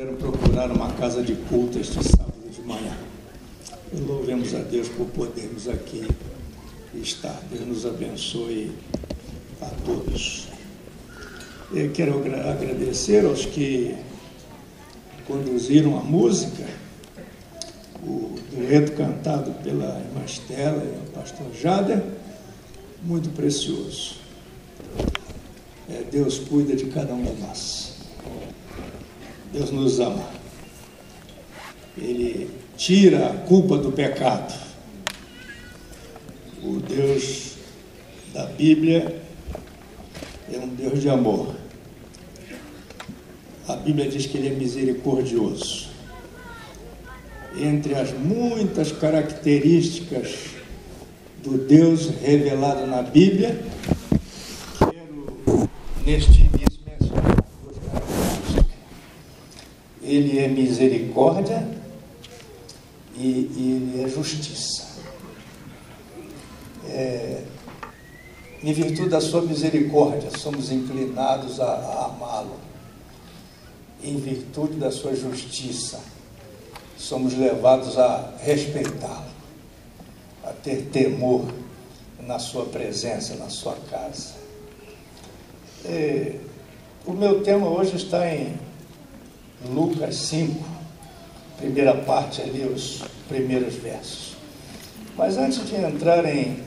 Quero procurar uma casa de culto este sábado de manhã. E louvemos a Deus por podermos aqui estar. Deus nos abençoe a todos. Eu quero agradecer aos que conduziram a música, o dueto cantado pela irmã Estela e o pastor Jader, muito precioso. É, Deus cuida de cada um de nós. Deus nos ama. Ele tira a culpa do pecado. O Deus da Bíblia é um Deus de amor. A Bíblia diz que ele é misericordioso. Entre as muitas características do Deus revelado na Bíblia, quero neste ele é misericórdia e, e ele é justiça. É, em virtude da sua misericórdia, somos inclinados a, a amá-lo. Em virtude da sua justiça, somos levados a respeitá-lo, a ter temor na sua presença, na sua casa. É, o meu tema hoje está em Lucas 5, primeira parte ali, os primeiros versos. Mas antes de entrar em,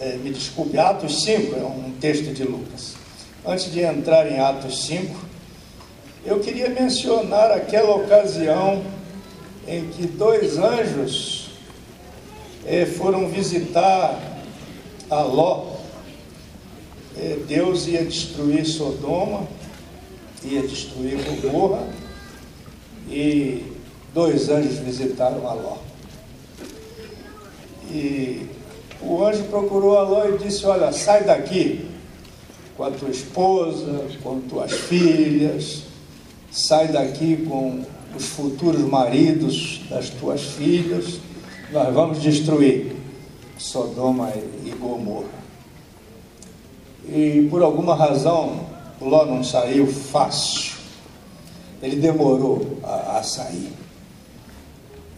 é, me desculpe, Atos 5 é um texto de Lucas. Antes de entrar em Atos 5, eu queria mencionar aquela ocasião em que dois anjos é, foram visitar a Ló. É, Deus ia destruir Sodoma, ia destruir Gomorra e dois anjos visitaram Aló. E o anjo procurou Aló e disse: Olha, sai daqui com a tua esposa, com tuas filhas, sai daqui com os futuros maridos das tuas filhas, nós vamos destruir Sodoma e Gomorra. E por alguma razão, Ló não saiu fácil ele demorou a, a sair.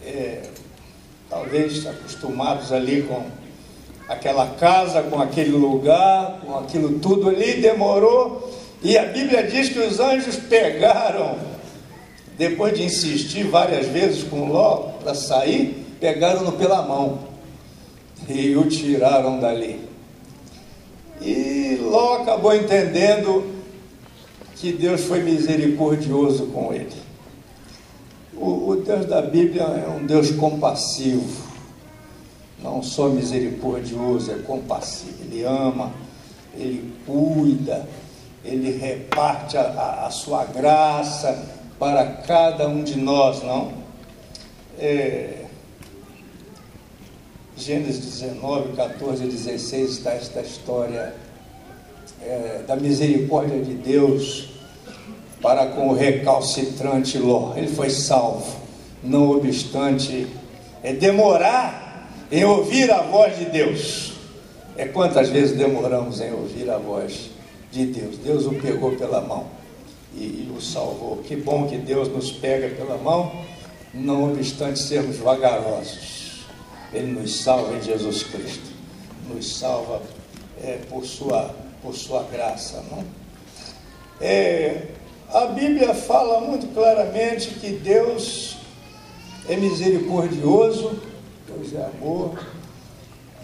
É, talvez acostumados ali com aquela casa, com aquele lugar, com aquilo tudo ali, demorou. E a Bíblia diz que os anjos pegaram, depois de insistir várias vezes com Ló para sair, pegaram-no pela mão e o tiraram dali. E Ló acabou entendendo que Deus foi misericordioso com ele. O, o, Deus da Bíblia é um Deus compassivo, não só misericordioso, é compassivo. Ele ama, ele cuida, ele reparte a, a, a sua graça para cada um de nós, não? É, Gênesis 19, 14 e 16 está esta história é, da misericórdia de Deus para com o recalcitrante Ló. Ele foi salvo, não obstante é demorar em ouvir a voz de Deus. É quantas vezes demoramos em ouvir a voz de Deus? Deus o pegou pela mão e, e o salvou. Que bom que Deus nos pega pela mão, não obstante sermos vagarosos. Ele nos salva em Jesus Cristo, nos salva é, por sua por sua graça. Não? É, a Bíblia fala muito claramente que Deus é misericordioso, Deus é amor,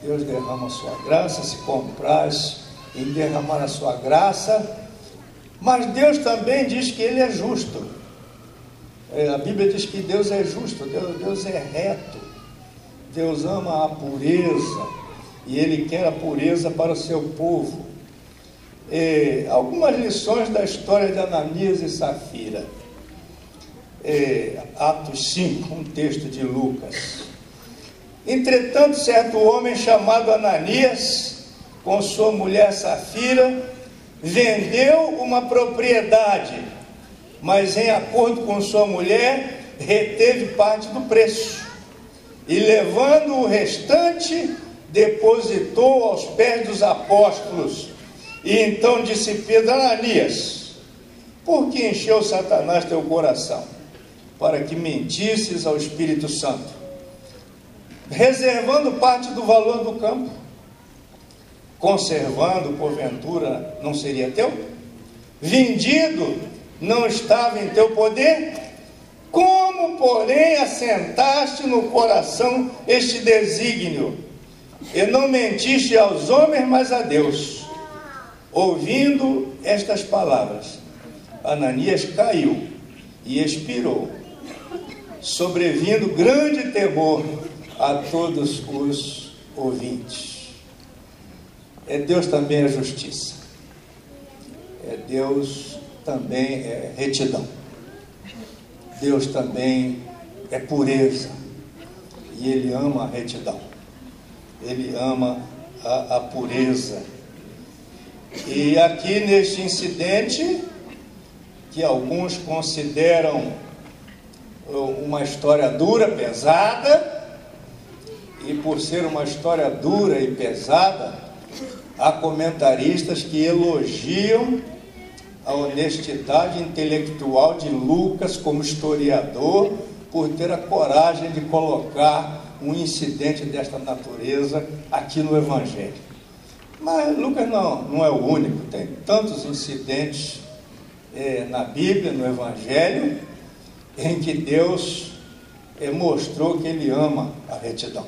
Deus derrama a sua graça, se compraz em derramar a sua graça, mas Deus também diz que Ele é justo. É, a Bíblia diz que Deus é justo, Deus, Deus é reto, Deus ama a pureza e Ele quer a pureza para o seu povo algumas lições da história de Ananias e Safira. Atos 5, um texto de Lucas. Entretanto, certo homem chamado Ananias, com sua mulher Safira, vendeu uma propriedade, mas em acordo com sua mulher, reteve parte do preço. E levando o restante, depositou aos pés dos apóstolos e então disse Pedro, Ananias, por que encheu Satanás teu coração? para que mentisses ao Espírito Santo, reservando parte do valor do campo, conservando, porventura, não seria teu? Vendido, não estava em teu poder? Como, porém, assentaste no coração este desígnio, e não mentiste aos homens, mas a Deus? Ouvindo estas palavras, Ananias caiu e expirou, sobrevindo grande temor a todos os ouvintes. É Deus também a justiça. É Deus também é retidão. Deus também é pureza. E Ele ama a retidão. Ele ama a, a pureza. E aqui neste incidente, que alguns consideram uma história dura, pesada, e por ser uma história dura e pesada, há comentaristas que elogiam a honestidade intelectual de Lucas como historiador por ter a coragem de colocar um incidente desta natureza aqui no Evangelho. Mas Lucas não, não é o único, tem tantos incidentes é, na Bíblia, no Evangelho, em que Deus é, mostrou que Ele ama a retidão,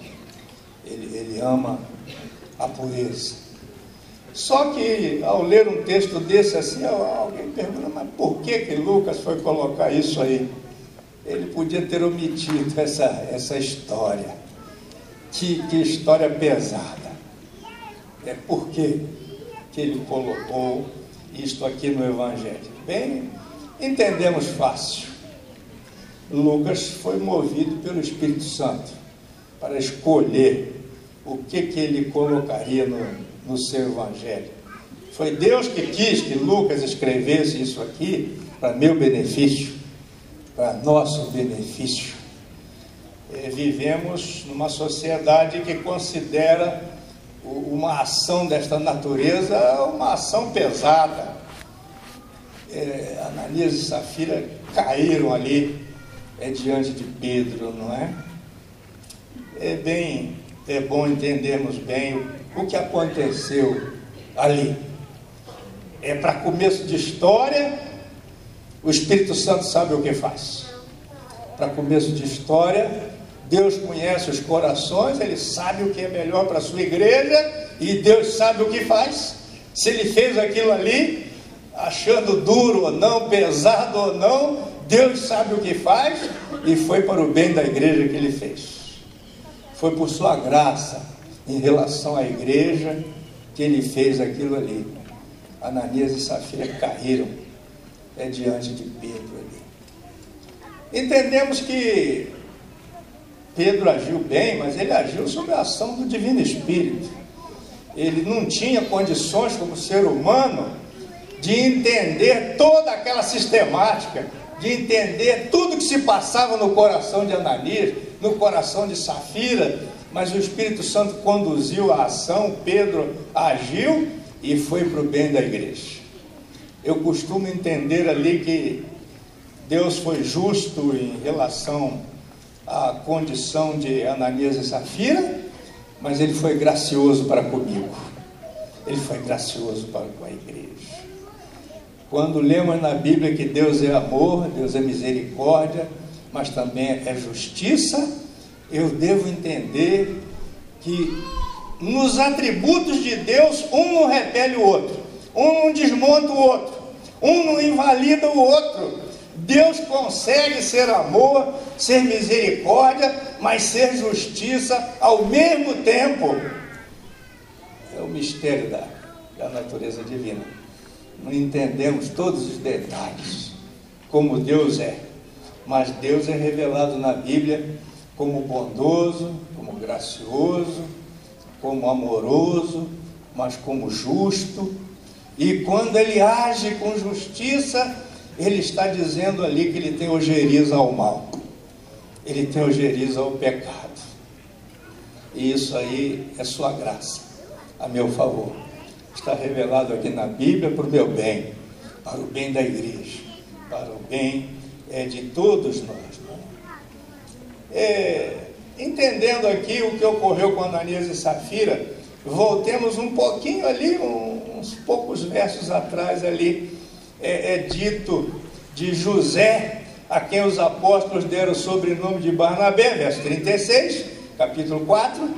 Ele, ele ama a pureza. Só que ao ler um texto desse assim, alguém pergunta, mas por que que Lucas foi colocar isso aí? Ele podia ter omitido essa, essa história. Que, que história pesada. É por que, que ele colocou isto aqui no Evangelho? Bem, entendemos fácil. Lucas foi movido pelo Espírito Santo para escolher o que, que ele colocaria no, no seu Evangelho. Foi Deus que quis que Lucas escrevesse isso aqui para meu benefício, para nosso benefício. É, vivemos numa sociedade que considera uma ação desta natureza uma ação pesada. É, Ananias e Safira caíram ali é, diante de Pedro, não é? É bem, é bom entendermos bem o que aconteceu ali. É para começo de história, o Espírito Santo sabe o que faz. Para começo de história, Deus conhece os corações, Ele sabe o que é melhor para a sua igreja e Deus sabe o que faz. Se Ele fez aquilo ali, achando duro ou não, pesado ou não, Deus sabe o que faz e foi para o bem da igreja que Ele fez. Foi por Sua graça em relação à igreja que ele fez aquilo ali. Ananias e Safira caíram é, diante de Pedro ali. Entendemos que Pedro agiu bem, mas ele agiu sob a ação do Divino Espírito. Ele não tinha condições, como ser humano, de entender toda aquela sistemática, de entender tudo que se passava no coração de Ananias, no coração de Safira, mas o Espírito Santo conduziu a ação, Pedro agiu e foi para o bem da igreja. Eu costumo entender ali que Deus foi justo em relação à condição de Ananias e Safira, mas ele foi gracioso para comigo. Ele foi gracioso para com a igreja. Quando lemos na Bíblia que Deus é amor, Deus é misericórdia, mas também é justiça, eu devo entender que nos atributos de Deus, um não repele o outro, um não desmonta o outro, um não invalida o outro. Deus consegue ser amor, ser misericórdia, mas ser justiça ao mesmo tempo. É o mistério da, da natureza divina. Não entendemos todos os detalhes, como Deus é, mas Deus é revelado na Bíblia como bondoso, como gracioso, como amoroso, mas como justo. E quando ele age com justiça, ele está dizendo ali que ele tem ojeriza ao mal, ele tem ojeriza ao pecado. E isso aí é sua graça, a meu favor. Está revelado aqui na Bíblia para o meu bem, para o bem da igreja, para o bem é de todos nós. Né? É, entendendo aqui o que ocorreu com Ananias e Safira, voltemos um pouquinho ali, uns poucos versos atrás ali, é, é dito de José, a quem os apóstolos deram o sobrenome de Barnabé, verso 36, capítulo 4,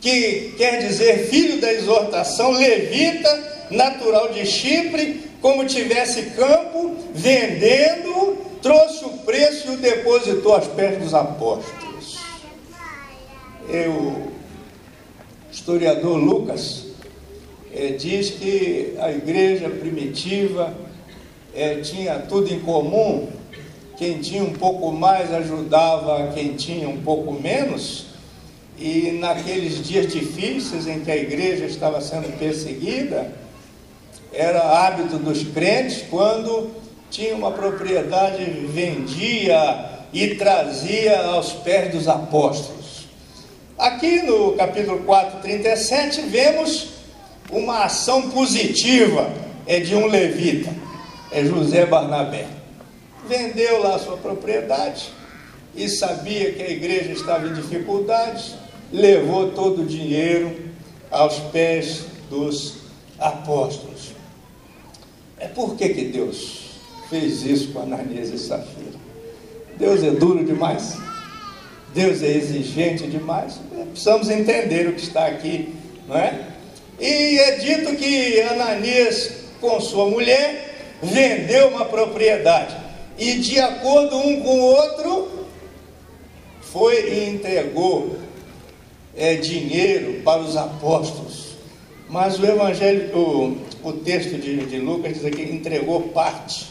que quer dizer filho da exortação, levita, natural de Chipre, como tivesse campo, vendendo, trouxe o preço e o depositou aos pés dos apóstolos. o historiador Lucas é, diz que a igreja primitiva é, tinha tudo em comum, quem tinha um pouco mais ajudava quem tinha um pouco menos, e naqueles dias difíceis em que a igreja estava sendo perseguida, era hábito dos crentes, quando tinha uma propriedade, vendia e trazia aos pés dos apóstolos. Aqui no capítulo 4, 37, vemos uma ação positiva é de um levita, é José Barnabé. Vendeu lá sua propriedade e sabia que a igreja estava em dificuldades, levou todo o dinheiro aos pés dos apóstolos. É por que, que Deus fez isso com Ananias e Safira? Deus é duro demais? Deus é exigente demais? Precisamos entender o que está aqui, não é? E é dito que Ananias, com sua mulher, vendeu uma propriedade. E de acordo um com o outro, foi e entregou é, dinheiro para os apóstolos. Mas o evangelho, o, o texto de, de Lucas diz aqui, entregou parte,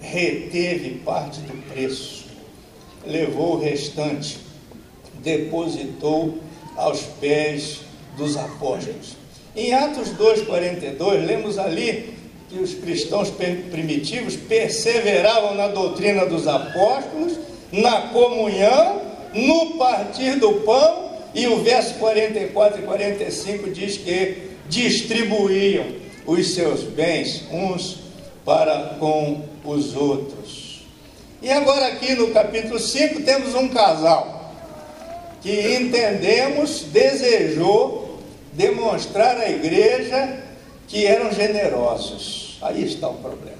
reteve parte do preço, levou o restante, depositou aos pés dos apóstolos. Em Atos 2,42, lemos ali que os cristãos primitivos perseveravam na doutrina dos apóstolos, na comunhão, no partir do pão, e o verso 44 e 45 diz que distribuíam os seus bens uns para com os outros. E agora, aqui no capítulo 5, temos um casal que entendemos desejou demonstrar à igreja que eram generosos. Aí está o problema.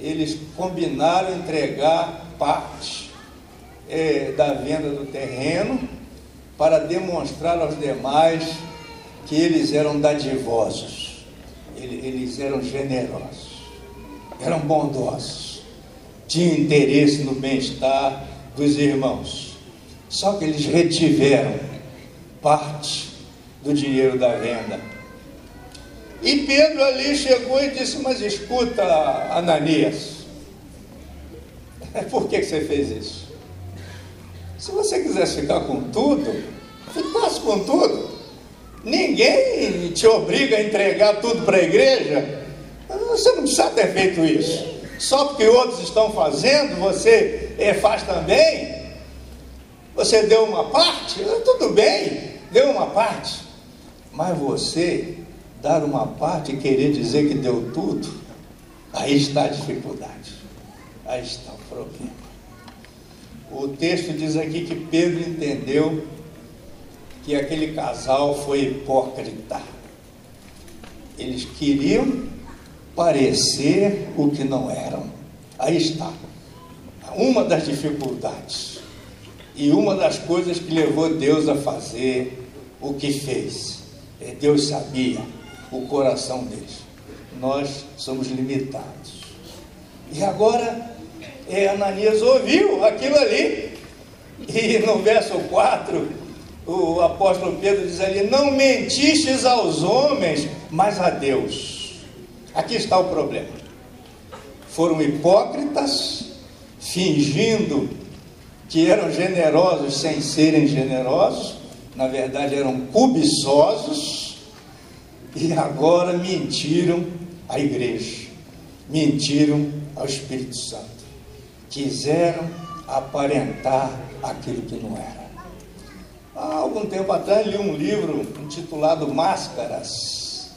Eles combinaram entregar parte é, da venda do terreno para demonstrar aos demais que eles eram dadivosos, eles eram generosos, eram bondosos, tinham interesse no bem-estar dos irmãos. Só que eles retiveram parte do dinheiro da venda. E Pedro ali chegou e disse: Mas escuta, Ananias, por que você fez isso? Se você quisesse ficar com tudo, ficasse com tudo. Ninguém te obriga a entregar tudo para a igreja. Você não precisa ter feito isso. Só porque outros estão fazendo, você é, faz também. Você deu uma parte, tudo bem, deu uma parte. Mas você dar uma parte e querer dizer que deu tudo, aí está a dificuldade. Aí está o problema. O texto diz aqui que Pedro entendeu que aquele casal foi hipócrita. Eles queriam parecer o que não eram. Aí está. Uma das dificuldades e uma das coisas que levou Deus a fazer o que fez. É, Deus sabia o coração deles. Nós somos limitados. E agora, é, Ananias ouviu aquilo ali. E no verso 4, o apóstolo Pedro diz ali: Não mentistes aos homens, mas a Deus. Aqui está o problema. Foram hipócritas, fingindo que eram generosos sem serem generosos, na verdade eram cobiçosos, e agora mentiram à igreja, mentiram ao Espírito Santo. Quiseram aparentar aquilo que não era. Há algum tempo atrás li um livro intitulado Máscaras.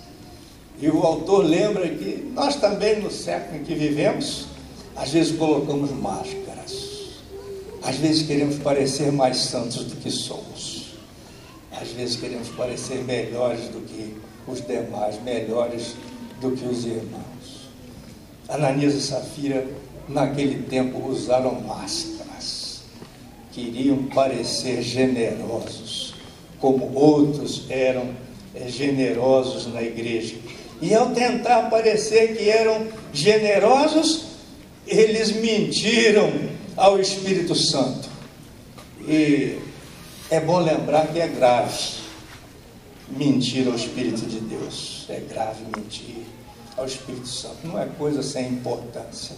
E o autor lembra que nós também, no século em que vivemos, Às vezes colocamos máscaras. Às vezes queremos parecer mais santos do que somos. Às vezes queremos parecer melhores do que os demais, melhores do que os irmãos. Ananias e Safira, naquele tempo, usaram máscaras. Queriam parecer generosos, como outros eram eh, generosos na igreja. E ao tentar parecer que eram generosos, eles mentiram ao Espírito Santo. E é bom lembrar que é grave mentir ao Espírito de Deus. É grave mentir ao Espírito Santo. Não é coisa sem importância.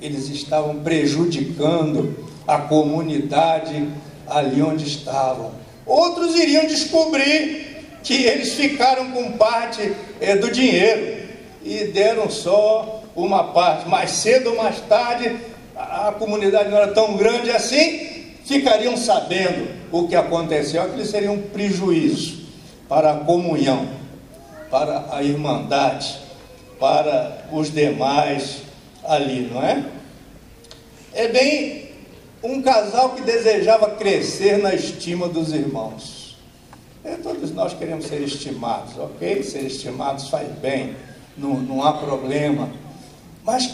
Eles estavam prejudicando a comunidade ali onde estavam. Outros iriam descobrir que eles ficaram com parte é, do dinheiro e deram só uma parte. Mais cedo ou mais tarde, a, comunidade não era tão grande assim, ficariam sabendo o que aconteceu, aquilo seria um prejuízo para a comunhão, para a irmandade, para os demais ali, não é? É bem um casal que desejava crescer na estima dos irmãos. É, todos nós queremos ser estimados, ok? Ser estimados faz bem, não, não há problema. Mas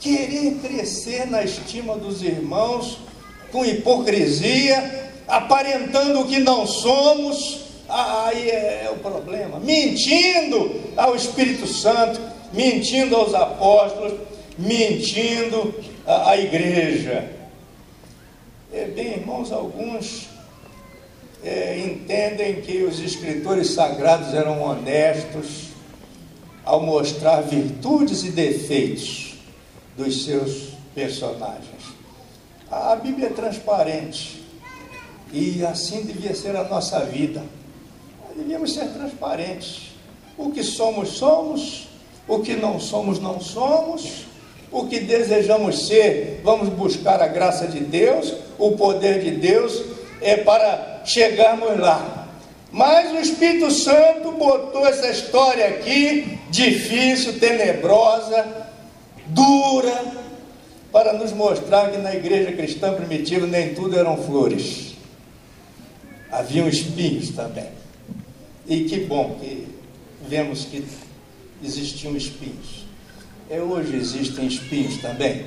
querer crescer na estima dos irmãos com hipocrisia, aparentando o que não somos, aí é, é o problema. Mentindo ao Espírito Santo, mentindo aos apóstolos, mentindo à, igreja. É, bem, irmãos, alguns é, entendem que os escritores sagrados eram honestos ao mostrar virtudes e defeitos dos seus personagens. A Bíblia é transparente e assim devia ser a nossa vida. Devíamos ser transparentes. O que somos, somos. O que não somos, não somos. O que desejamos ser, vamos buscar a graça de Deus, o poder de Deus é para chegarmos lá. Mas o Espírito Santo botou essa história aqui, difícil, tenebrosa, dura, para nos mostrar que na igreja cristã primitiva nem tudo eram flores. Haviam espinhos também. E que bom que vemos que existiam espinhos. E hoje existem espinhos também.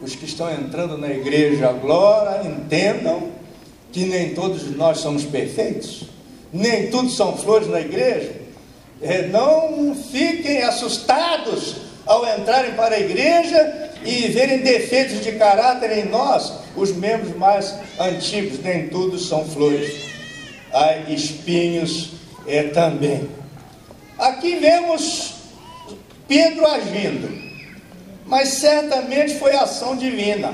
Os que estão entrando na igreja agora entendam que nem todos nós somos perfeitos, nem tudo são flores na igreja. É, não fiquem assustados ao entrarem para a igreja e verem defeitos de caráter em nós, os membros mais antigos, nem todos são flores, há espinhos é, também. Aqui vemos Pedro agindo, mas certamente foi ação divina.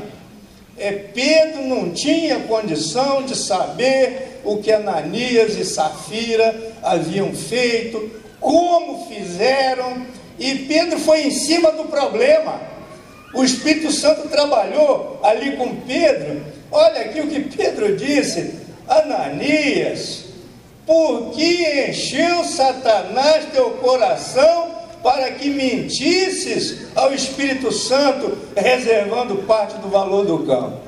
É, Pedro não tinha condição de saber o que Ananias e Safira haviam feito, como fizeram, e Pedro foi em cima do problema. O Espírito Santo trabalhou ali com Pedro. Olha aqui o que Pedro disse: Ananias, por que encheu Satanás teu coração para que mentisses ao Espírito Santo, reservando parte do valor do campo?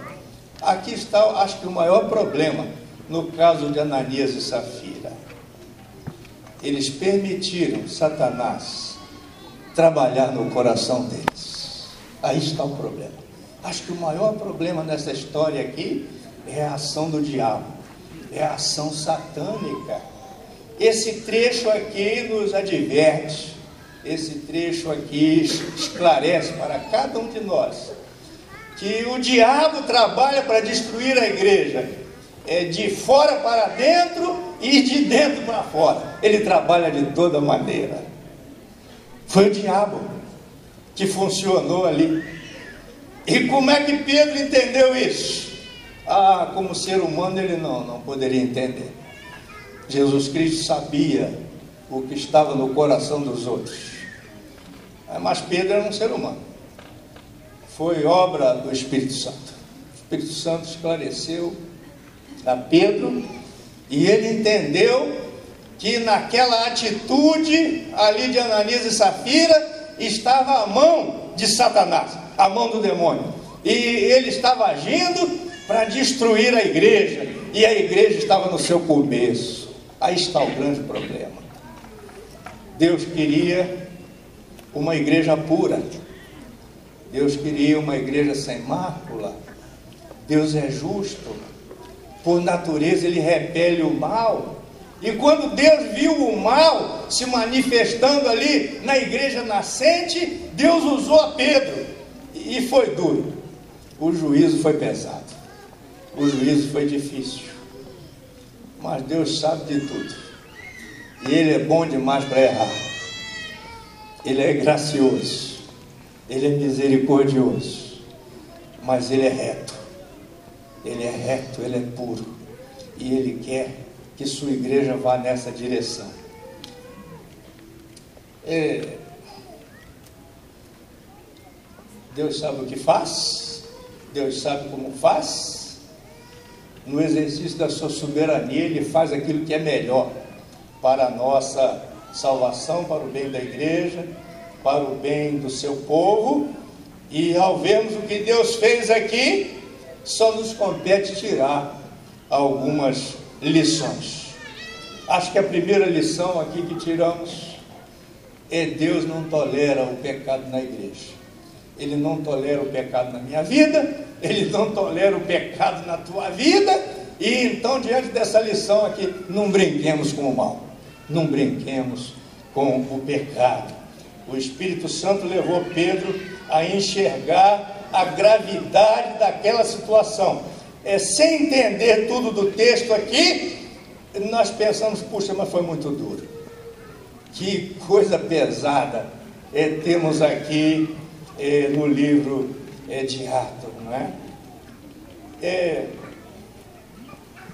Aqui está, acho que o maior problema no caso de Ananias e Safira. Eles permitiram Satanás trabalhar no coração deles. Aí está o problema. Acho que o maior problema nessa história aqui é a ação do diabo, é a ação satânica. Esse trecho aqui nos adverte, esse trecho aqui esclarece para cada um de nós que o diabo trabalha para destruir a igreja, é de fora para dentro e de dentro para fora. Ele trabalha de toda maneira. Foi o diabo que funcionou ali. E como é que Pedro entendeu isso? Ah, como ser humano ele não, não poderia entender. Jesus Cristo sabia o que estava no coração dos outros. Mas Pedro era um ser humano. Foi obra do Espírito Santo. O Espírito Santo esclareceu a Pedro e ele entendeu que naquela atitude ali de Ananias e Safira estava a mão de Satanás. a mão do demônio. E ele estava agindo para destruir a igreja, e a igreja estava no seu começo. Aí está o grande problema. Deus queria uma igreja pura. Deus queria uma igreja sem mácula. Deus é justo. Por natureza ele repele o mal. E quando Deus viu o mal se manifestando ali na igreja nascente, Deus usou a Pedro. E foi duro. O juízo foi pesado. O juízo foi difícil. Mas Deus sabe de tudo. E Ele é bom demais para errar. Ele é gracioso. Ele é misericordioso. Mas Ele é reto. Ele é reto, Ele é puro. E Ele quer que sua igreja vá nessa direção. É... Deus sabe o que faz, Deus sabe como faz. No exercício da sua soberania, Ele faz aquilo que é melhor para a nossa salvação, para o bem da igreja, para o bem do seu povo. E ao vermos o que Deus fez aqui, só nos compete tirar algumas lições. Acho que a primeira lição aqui que tiramos é Deus não tolera o pecado na igreja. Ele não tolera o pecado na minha vida, ele não tolera o pecado na tua vida, e então, diante dessa lição aqui, não brinquemos com o mal, não brinquemos com o pecado. O Espírito Santo levou Pedro a enxergar a gravidade daquela situação é, sem entender tudo do texto aqui, nós pensamos, puxa, mas foi muito duro. Que coisa pesada é, temos aqui é, no livro é, de Atos, não é? é?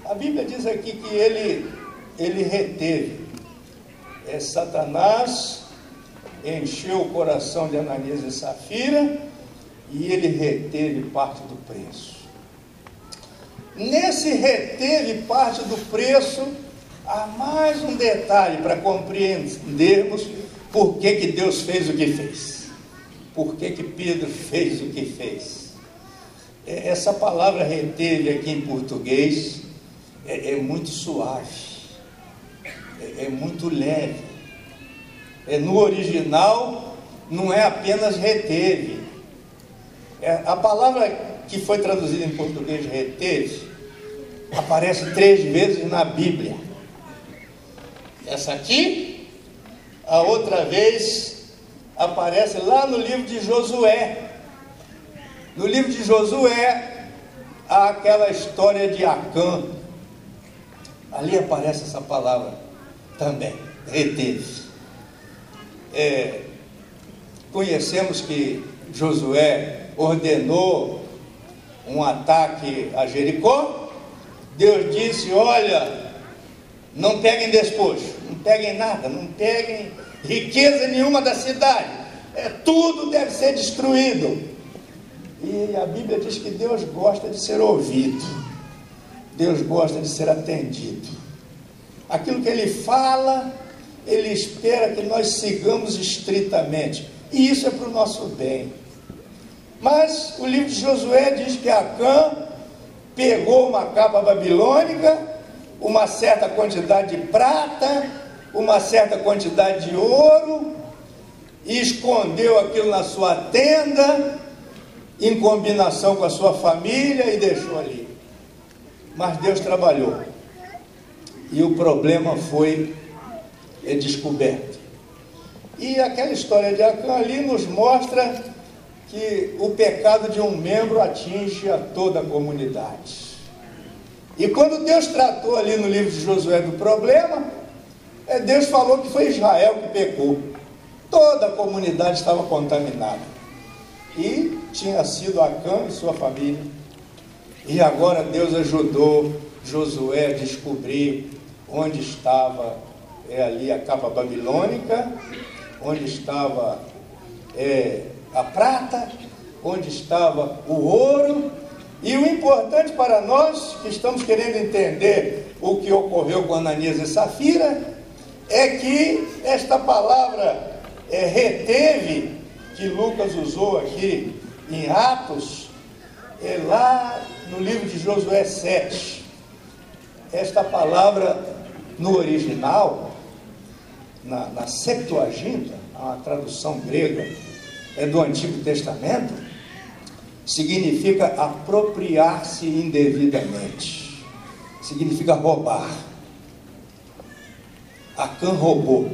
A Bíblia diz aqui que ele, ele reteve. É, Satanás encheu o coração de Ananias e Safira e ele reteve parte do preço. Nesse reteve parte do preço, há mais um detalhe para compreendermos por que, que Deus fez o que fez. Por que, que Pedro fez o que fez. É, essa palavra reteve aqui em português é, é muito suave, é, é muito leve. É, no original, não é apenas reteve. É, a palavra que foi traduzida em português reteve, aparece três vezes na Bíblia. Essa aqui, a outra vez aparece lá no livro de Josué. No livro de Josué, há aquela história de Acã. Ali aparece essa palavra também, reteve. É, conhecemos que Josué ordenou um ataque a Jericó, Deus disse: Olha, não peguem despojo, não peguem nada, não peguem riqueza nenhuma da cidade, é, tudo deve ser destruído. E a Bíblia diz que Deus gosta de ser ouvido, Deus gosta de ser atendido. Aquilo que Ele fala, Ele espera que nós sigamos estritamente, e isso é para o nosso bem. Mas o livro de Josué diz que Acã pegou uma capa babilônica, uma certa quantidade de prata, uma certa quantidade de ouro, escondeu aquilo na sua tenda, em combinação com a sua família, e deixou ali. Mas Deus trabalhou. E o problema foi descoberto. E aquela história de Acã ali nos mostra que o pecado de um membro atinge a toda a comunidade. E quando Deus tratou ali no livro de Josué do problema, é, Deus falou que foi Israel que pecou. Toda a comunidade estava contaminada. E tinha sido Acã e sua família. E agora Deus ajudou Josué a descobrir onde estava é, ali a capa babilônica, onde estava é, a prata, onde estava o ouro. E o importante para nós que estamos querendo entender o que ocorreu com Ananias e Safira é que esta palavra é, reteve, que Lucas usou aqui em Atos, é lá no livro de Josué 7. Esta palavra no original, na, na Septuaginta, a tradução grega é do Antigo Testamento, significa apropriar-se indevidamente, significa roubar. Acã roubou.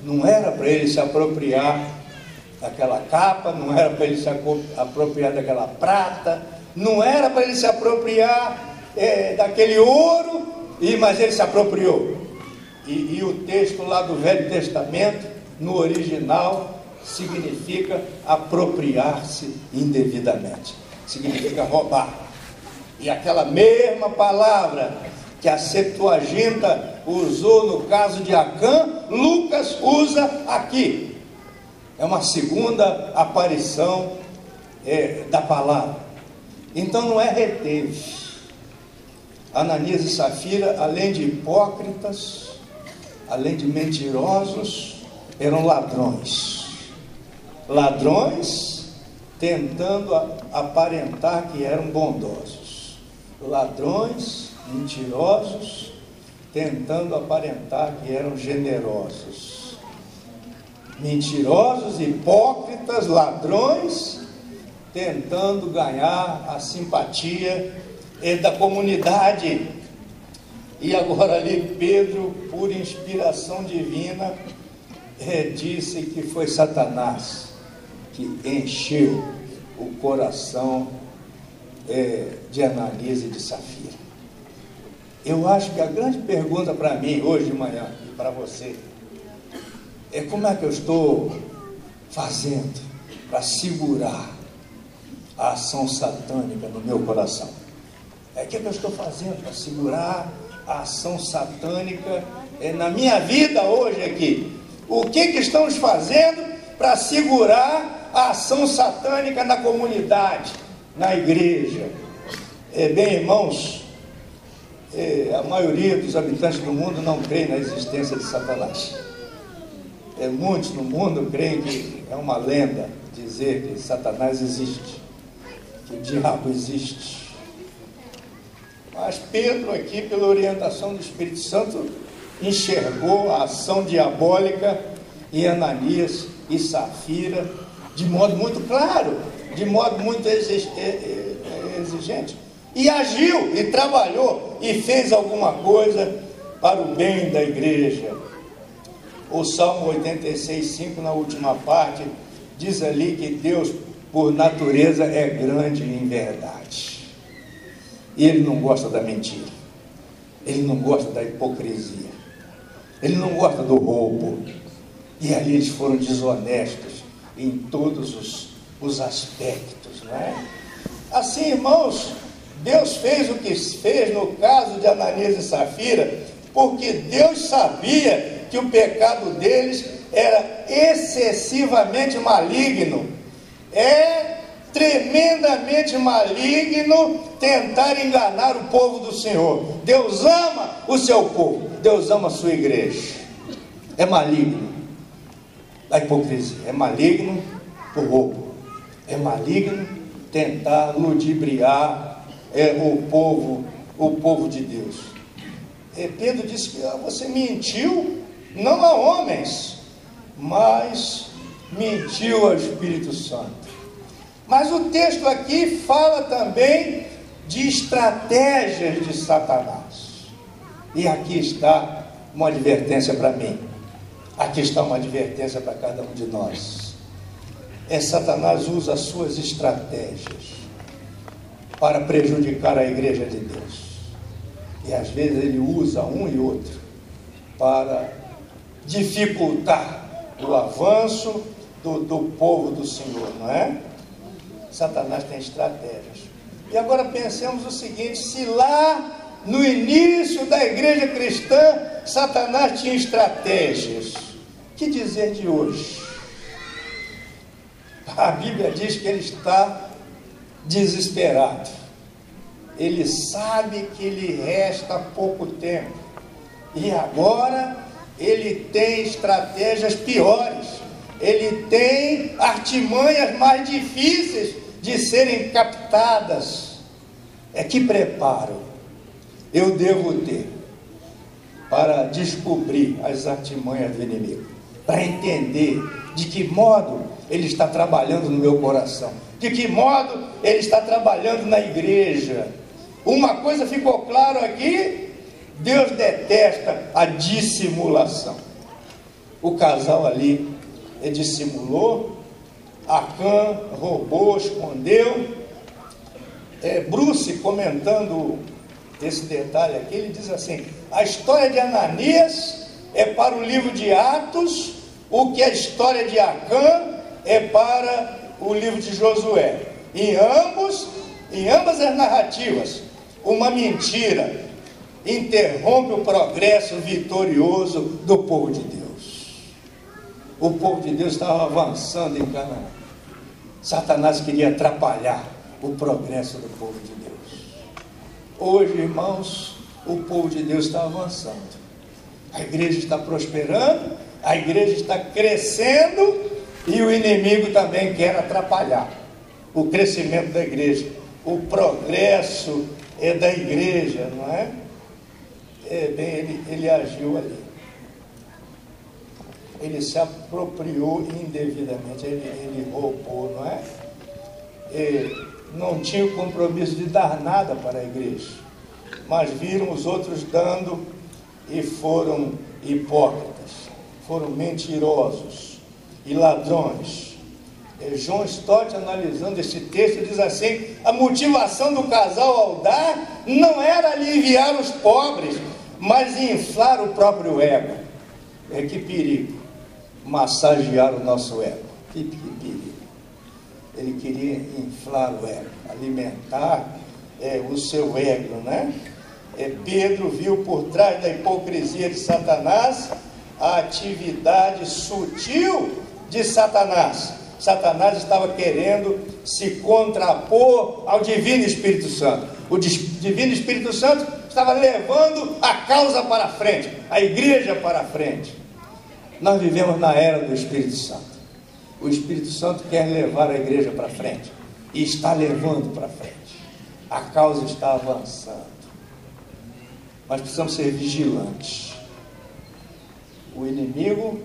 Não era para ele se apropriar daquela capa, não era para ele se apropriar daquela prata, não era para ele se apropriar é, daquele ouro, e, mas ele se apropriou. E, e o texto lá do Velho Testamento, no original, significa apropriar-se indevidamente, significa roubar. E aquela mesma palavra que a Septuaginta usou no caso de Acã, Lucas usa aqui. É uma segunda aparição é, da palavra. Então não é reteve. Ananias e Safira, além de hipócritas, além de mentirosos, eram ladrões. Ladrões tentando aparentar que eram bondosos. Ladrões mentirosos tentando aparentar que eram generosos. Mentirosos, hipócritas, ladrões tentando ganhar a simpatia da comunidade. E agora ali Pedro, por inspiração divina, é, disse que foi Satanás que encheu o coração é, de Ananias e de Safira. Eu acho que a grande pergunta para mim hoje de manhã e para você é como é que eu estou fazendo para segurar a ação satânica no meu coração. É o que, é que eu estou fazendo para segurar a ação satânica é, na minha vida hoje aqui. O que, que estamos fazendo para segurar a ação satânica na comunidade, na igreja? É, bem, irmãos, a maioria dos habitantes do mundo não crê na existência de Satanás. É, muitos no mundo creem que é uma lenda dizer que Satanás existe, que o diabo existe. Mas Pedro, aqui, pela orientação do Espírito Santo, enxergou a ação diabólica em Ananias e Safira de modo muito claro, de modo muito exigente. E agiu, e trabalhou, e fez alguma coisa para o bem da igreja. O Salmo 86, 5, na última parte, diz ali que Deus, por natureza, é grande em verdade. E Ele não gosta da mentira. Ele não gosta da hipocrisia. Ele não gosta do roubo. E ali eles foram desonestos em todos os, os aspectos. Não é? Assim, irmãos, Deus fez o que fez no caso de Ananias e Safira, porque Deus sabia que o pecado deles era excessivamente maligno. É tremendamente maligno tentar enganar o povo do Senhor. Deus ama o seu povo, Deus ama a sua igreja. É maligno a hipocrisia, é maligno o roubo, é maligno tentar ludibriar é, o povo, o povo de Deus. E Pedro disse que ah, você mentiu não a homens, mas mentiu ao Espírito Santo. Mas o texto aqui fala também de estratégias de Satanás. E aqui está uma advertência para mim. Aqui está uma advertência para cada um de nós. É Satanás usa as suas estratégias para prejudicar a igreja de Deus. E às vezes ele usa um e outro para dificultar o avanço do, do povo do Senhor, não é? Satanás tem estratégias. E agora pensemos o seguinte: se lá no início da igreja cristã Satanás tinha estratégias, que dizer de hoje? A Bíblia diz que ele está desesperado. Ele sabe que lhe resta pouco tempo. E agora ele tem estratégias piores ele tem artimanhas mais difíceis de serem captadas. É que preparo eu devo ter para descobrir as artimanhas do inimigo, para entender de que modo ele está trabalhando no meu coração, de que modo ele está trabalhando na igreja. Uma coisa ficou claro aqui: Deus detesta a dissimulação. O casal ali dissimulou, Acã roubou, escondeu. É, Bruce comentando esse detalhe aqui, ele diz assim: a história de Ananias é para o livro de Atos, o que a história de Acã é para o livro de Josué. Em ambos, em ambas as narrativas, uma mentira interrompe o progresso vitorioso do povo de Deus. O povo de Deus estava avançando em Canaã. Satanás queria atrapalhar o progresso do povo de Deus. Hoje, irmãos, o povo de Deus está avançando. A igreja está prosperando, a igreja está crescendo e o inimigo também quer atrapalhar o crescimento da igreja, o progresso é da igreja, não é? É bem, ele, ele agiu ali. Ele se apropriou indevidamente, ele, ele roubou, não é? Ele não tinha o compromisso de dar nada para a igreja, mas viram os outros dando e foram hipócritas, foram mentirosos e ladrões. João Stott, analisando esse texto, diz assim: a motivação do casal ao dar não era aliviar os pobres, mas inflar o próprio ego. É que perigo massagear o nosso ego. Que perigo. Ele queria inflar o ego, alimentar é, o seu ego, né? É, Pedro viu por trás da hipocrisia de Satanás a atividade sutil de Satanás. Satanás estava querendo se contrapor ao Divino Espírito Santo. O Divino Espírito Santo estava levando a causa para frente, a igreja para frente. Nós vivemos na era do Espírito Santo. O Espírito Santo quer levar a igreja para frente e está levando para frente. A causa está avançando. Mas precisamos ser vigilantes. O inimigo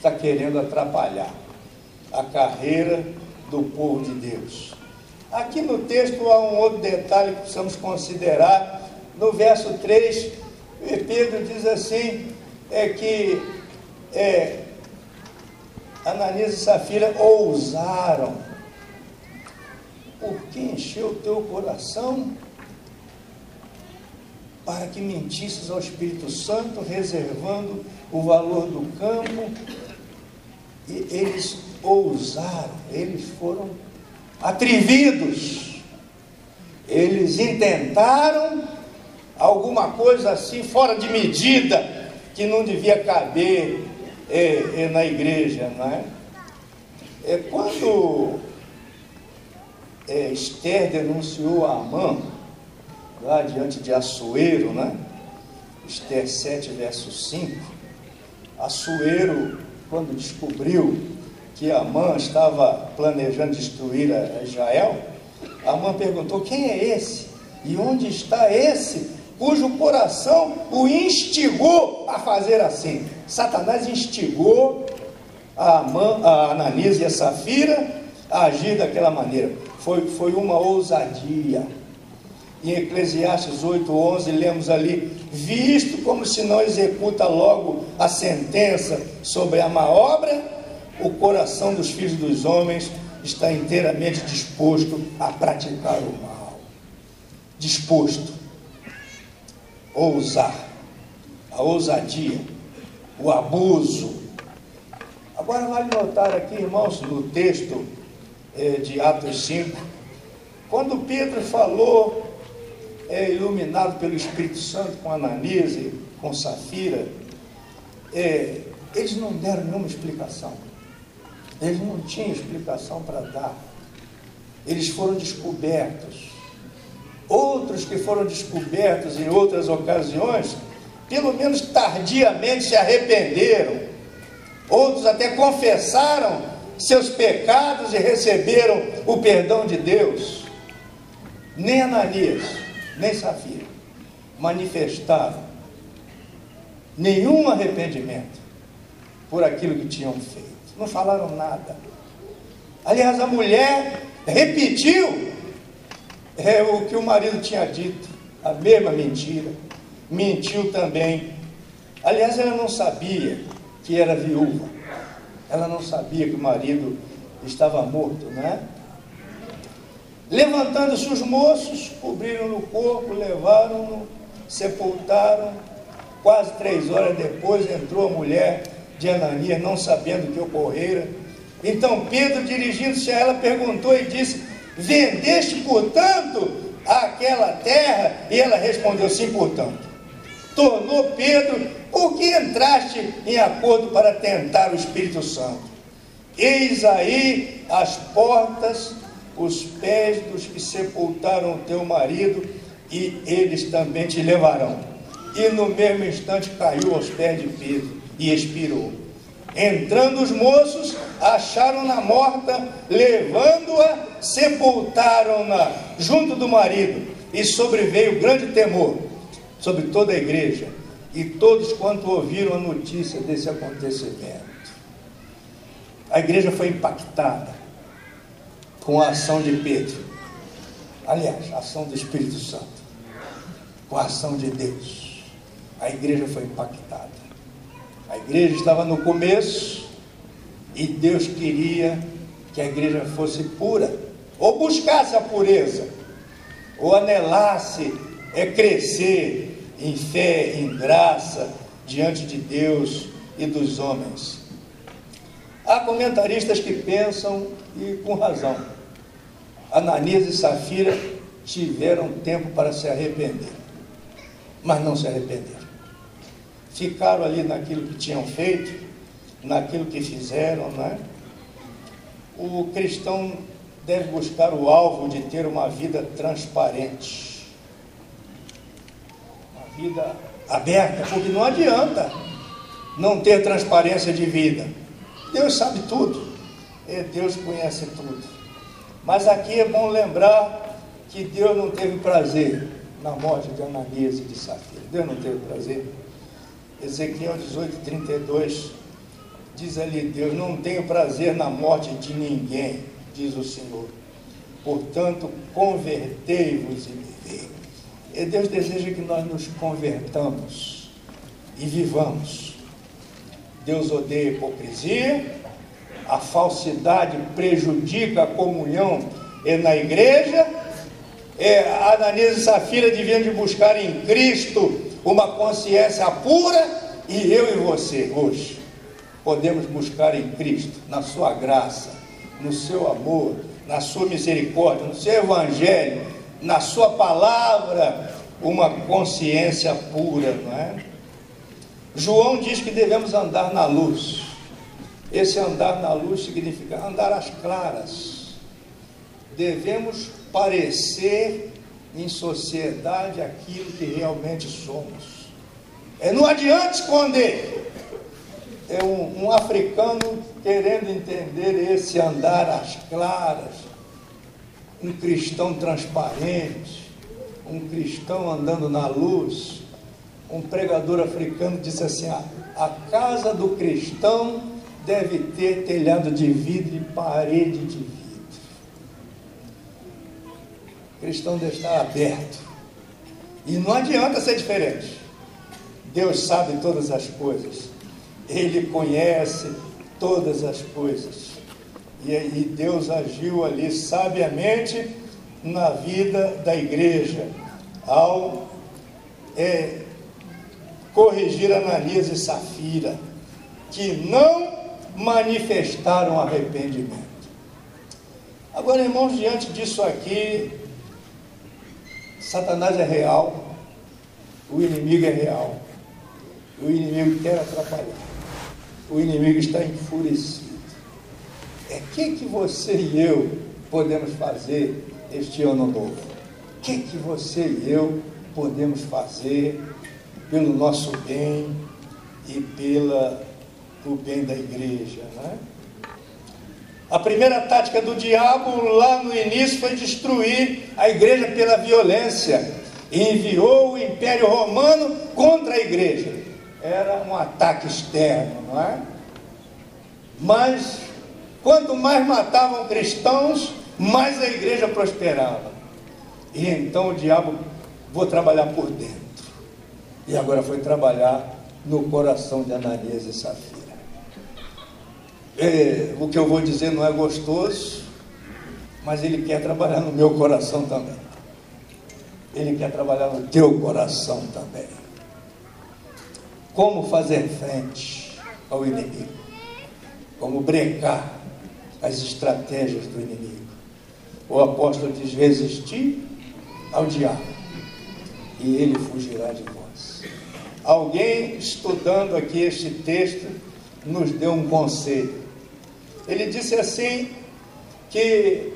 está querendo atrapalhar a carreira do povo de Deus. Aqui no texto há um outro detalhe que precisamos considerar. No verso 3, Pedro diz assim: é que é, Ananias e Safira ousaram. Por que encheu o teu coração? Para que mentisses ao Espírito Santo, reservando o valor do campo e eles ousaram, eles foram atrevidos, eles intentaram alguma coisa assim fora de medida que não devia caber é, é, na igreja, não é? é quando é, Esther denunciou a Amã, lá diante de Assuero, né? Esther 7, verso 5, Assuero quando descobriu que Amã estava planejando destruir a Israel, Amã perguntou: quem é esse? E onde está esse cujo coração o instigou a fazer assim? Satanás instigou a, Amã, a Ananias e a Safira a agir daquela maneira. Foi, foi uma ousadia. Em Eclesiastes 8:11 lemos ali: visto como se não executa logo a sentença sobre a má obra, o coração dos filhos dos homens está inteiramente disposto a praticar o mal. Disposto. Ousar. A ousadia. O abuso. Agora vale notar aqui, irmãos, no texto eh, de Atos 5, quando Pedro falou é, iluminado pelo Espírito Santo com Ananias e com Safira, é, eles não deram nenhuma explicação. Eles não tinham explicação para dar. Eles foram descobertos. Outros que foram descobertos em outras ocasiões, pelo menos tardiamente se arrependeram. Outros até confessaram seus pecados e receberam o perdão de Deus. Nem Ananias, nem Safira manifestaram nenhum arrependimento por aquilo que tinham feito. Não falaram nada. Aliás, a mulher repetiu é, o que o marido tinha dito, a mesma mentira. Mentiu também. Aliás, ela não sabia que era viúva. Ela não sabia que o marido estava morto, né? Levantando-se os moços, cobriram o corpo, levaram-no, sepultaram. Quase três horas depois entrou a mulher de Ananias, não sabendo o que ocorrera. Então Pedro, dirigindo-se a ela, perguntou e disse: Vendeste, portanto, aquela terra? E ela respondeu: Sim, portanto. Tornou Pedro por que entraste em acordo para tentar o Espírito Santo? Eis aí as portas, os pés dos que sepultaram o teu marido, e eles também te levarão. E no mesmo instante caiu aos pés de Pedro e expirou. Entrando os moços, acharam-na morta, levando-a, sepultaram-na junto do marido, e sobreveio grande temor sobre toda a igreja e todos quanto ouviram a notícia desse acontecimento. A igreja foi impactada com a ação de Pedro. Aliás, a ação do Espírito Santo. Com a ação de Deus. A igreja foi impactada. A igreja estava no começo e Deus queria que a igreja fosse pura, ou buscasse a pureza, ou anelasse é crescer em fé, em graça, diante de Deus e dos homens. Há comentaristas que pensam, e com razão, Ananias e Safira tiveram tempo para se arrepender, mas não se arrependeram. Ficaram ali naquilo que tinham feito, naquilo que fizeram, não é? O cristão deve buscar o alvo de ter uma vida transparente vida aberta, porque não adianta não ter transparência de vida. Deus sabe tudo, e Deus conhece tudo. Mas aqui é bom lembrar que Deus não teve prazer na morte de Ananias e de Safira. Deus não teve prazer. Ezequiel 18, 32 diz ali: Deus não tem prazer na morte de ninguém, diz o Senhor. Portanto, convertei-vos e e Deus deseja que nós nos convertamos e vivamos. Deus odeia hipocrisia, a falsidade prejudica a comunhão na igreja. É, Ananias e Safira deviam de buscar em Cristo uma consciência pura e eu e você hoje podemos buscar em Cristo, na sua graça, no seu amor, na sua misericórdia, no seu evangelho, na sua palavra uma consciência pura, não é? João diz que devemos andar na luz. Esse andar na luz significa andar às claras. Devemos parecer em sociedade aquilo que realmente somos. É, não adianta esconder. É um, um africano querendo entender esse andar às claras um cristão transparente, um cristão andando na luz. Um pregador africano disse assim: ah, a casa do cristão deve ter telhado de vidro e parede de vidro. O cristão deve estar aberto. E não adianta ser diferente. Deus sabe todas as coisas. Ele conhece todas as coisas. E, e Deus agiu ali sabiamente na vida da igreja, ao é, corrigir Ananias e Safira, que não manifestaram arrependimento. Agora, irmãos, diante disso aqui, Satanás é real, o inimigo é real, o inimigo quer atrapalhar, o inimigo está enfurecido. É o que, que você e eu podemos fazer este ano novo? O que, que você e eu podemos fazer pelo nosso bem e pela o bem da igreja. Né? A primeira tática do diabo lá no início foi destruir a igreja pela violência. E enviou o Império Romano contra a igreja. Era um ataque externo, não é? Mas quanto mais matavam cristãos, mais a igreja prosperava. E então o diabo, vou trabalhar por dentro. E agora foi trabalhar no coração de Ananias e Safira. É, o que eu vou dizer não é gostoso, mas ele quer trabalhar no meu coração também. Ele quer trabalhar no teu coração também. Como fazer frente ao inimigo? Como brecar as estratégias do inimigo? O apóstolo diz: resistir ao diabo, e ele fugirá de vós. Alguém estudando aqui este texto nos deu um conselho. Ele disse assim que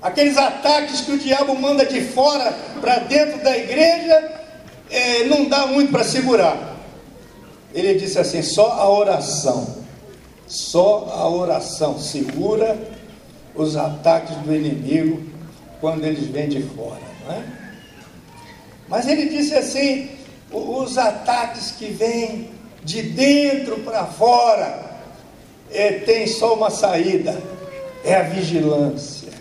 aqueles ataques que o diabo manda de fora para dentro da igreja é, não dá muito para segurar. Ele disse assim: só a oração, só a oração segura os ataques do inimigo quando eles vêm de fora. Não é? Mas ele disse assim: os ataques que vêm de dentro para fora é, tem só uma saída: é a vigilância.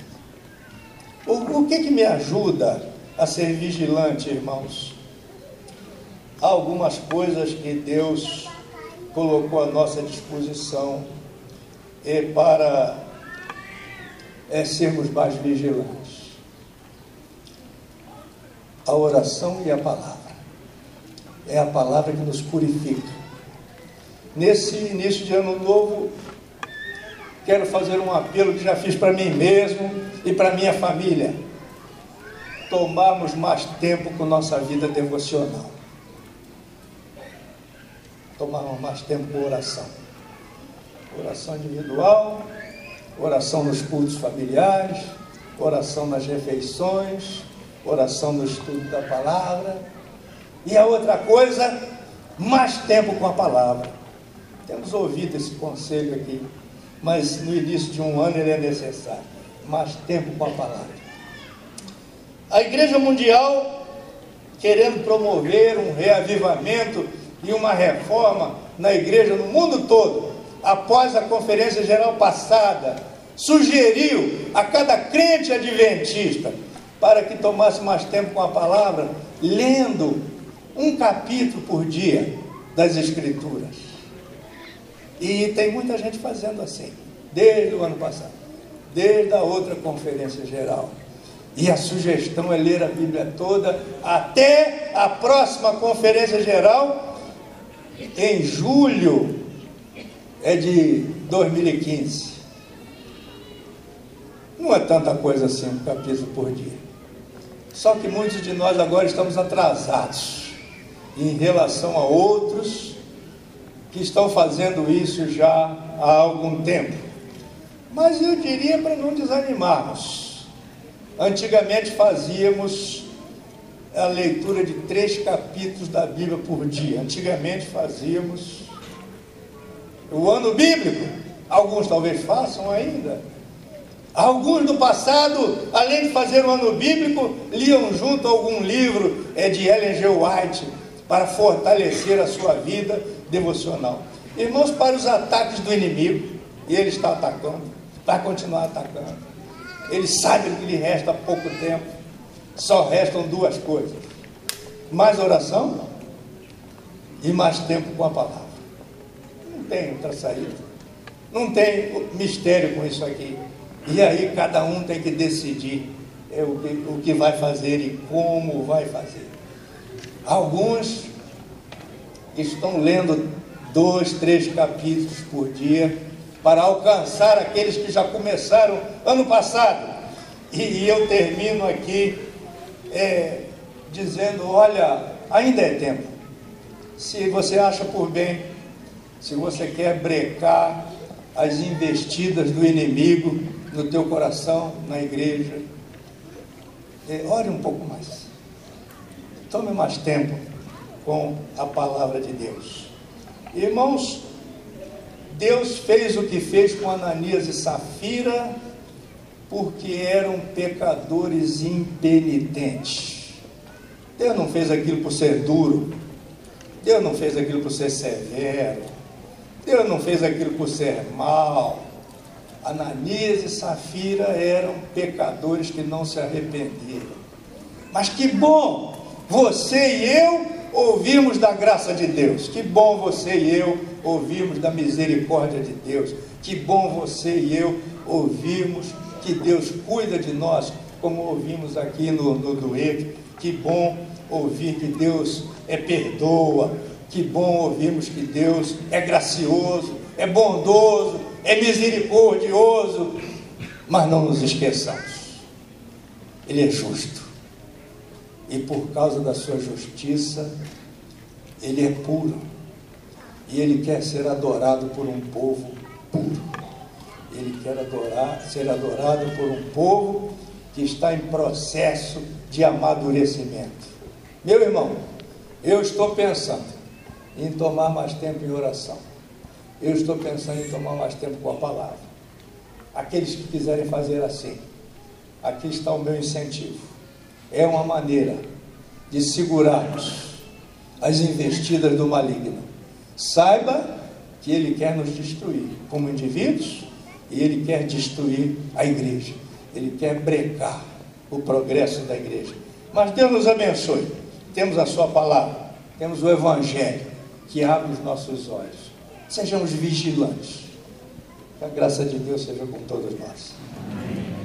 O, o que, que me ajuda a ser vigilante, irmãos? Há algumas coisas que Deus colocou à nossa disposição é, para é, sermos mais vigilantes. A oração e a palavra. É a palavra que nos purifica. Nesse início de ano novo, quero fazer um apelo que já fiz para mim mesmo e para minha família. Tomarmos mais tempo com nossa vida devocional tomarmos mais tempo com oração. Oração individual, oração nos cultos familiares, oração nas refeições, oração no estudo da palavra. E a outra coisa, mais tempo com a palavra. Temos ouvido esse conselho aqui, mas no início de um ano ele é necessário. Mais tempo com a palavra. A Igreja Mundial, querendo promover um reavivamento e uma reforma na igreja no mundo todo, após a conferência geral passada, sugeriu a cada crente adventista para que tomasse mais tempo com a palavra, lendo um capítulo por dia das Escrituras. E tem muita gente fazendo assim, desde o ano passado, desde a outra conferência geral. E a sugestão é ler a Bíblia toda até a próxima conferência geral em julho é de 2015. Não é tanta coisa assim, um capítulo por dia. Só que muitos de nós agora estamos atrasados em relação a outros que estão fazendo isso já há algum tempo. Mas eu diria para não desanimarmos. Antigamente fazíamos a leitura de três capítulos da Bíblia por dia. Antigamente fazíamos o ano bíblico. Alguns talvez façam ainda. Alguns do passado, além de fazer o ano bíblico, liam junto algum livro é, de Ellen G. White para fortalecer a sua vida devocional. Irmãos, para os ataques do inimigo, e ele está atacando, vai continuar atacando. Ele sabe que lhe resta pouco tempo só restam duas coisas: mais oração e mais tempo com a palavra. Não tem outra saída. Não tem mistério com isso aqui. E aí cada um tem que decidir é, o, que, o que vai fazer e como vai fazer. Alguns estão lendo dois, três capítulos por dia para alcançar aqueles que já começaram ano passado. E, eu termino aqui é, dizendo: olha, ainda é tempo. Se você acha por bem, se você quer brecar as investidas do inimigo no teu coração, na igreja, é, ore um pouco mais. Tome mais tempo com a palavra de Deus. Irmãos, Deus fez o que fez com Ananias e Safira porque eram pecadores impenitentes. Deus não fez aquilo por ser duro. Deus não fez aquilo por ser severo. Deus não fez aquilo por ser mal. Ananias e Safira eram pecadores que não se arrependeram. Mas que bom você e eu ouvimos da graça de Deus. Que bom você e eu ouvimos da misericórdia de Deus. Que bom você e eu ouvimos que Deus cuida de nós, como ouvimos aqui no, no dueto. Que bom ouvir que Deus é perdoa. Que bom ouvirmos que Deus é gracioso, é bondoso, é misericordioso. Mas não nos esqueçamos, Ele é justo e por causa da sua justiça, ele é puro. E ele quer ser adorado por um povo puro. Ele quer adorar, ser adorado por um povo que está em processo de amadurecimento. Meu irmão, eu estou pensando em tomar mais tempo em oração. Eu estou pensando em tomar mais tempo com a palavra. Aqueles que quiserem fazer assim, aqui está o meu incentivo é uma maneira de segurarmos as investidas do maligno. Saiba que ele quer nos destruir como indivíduos e ele quer destruir a igreja. Ele quer brecar o progresso da igreja. Mas Deus nos abençoe. Temos a sua palavra, temos o evangelho que abre os nossos olhos. Sejamos vigilantes. Que a graça de Deus seja com todos nós. Amém.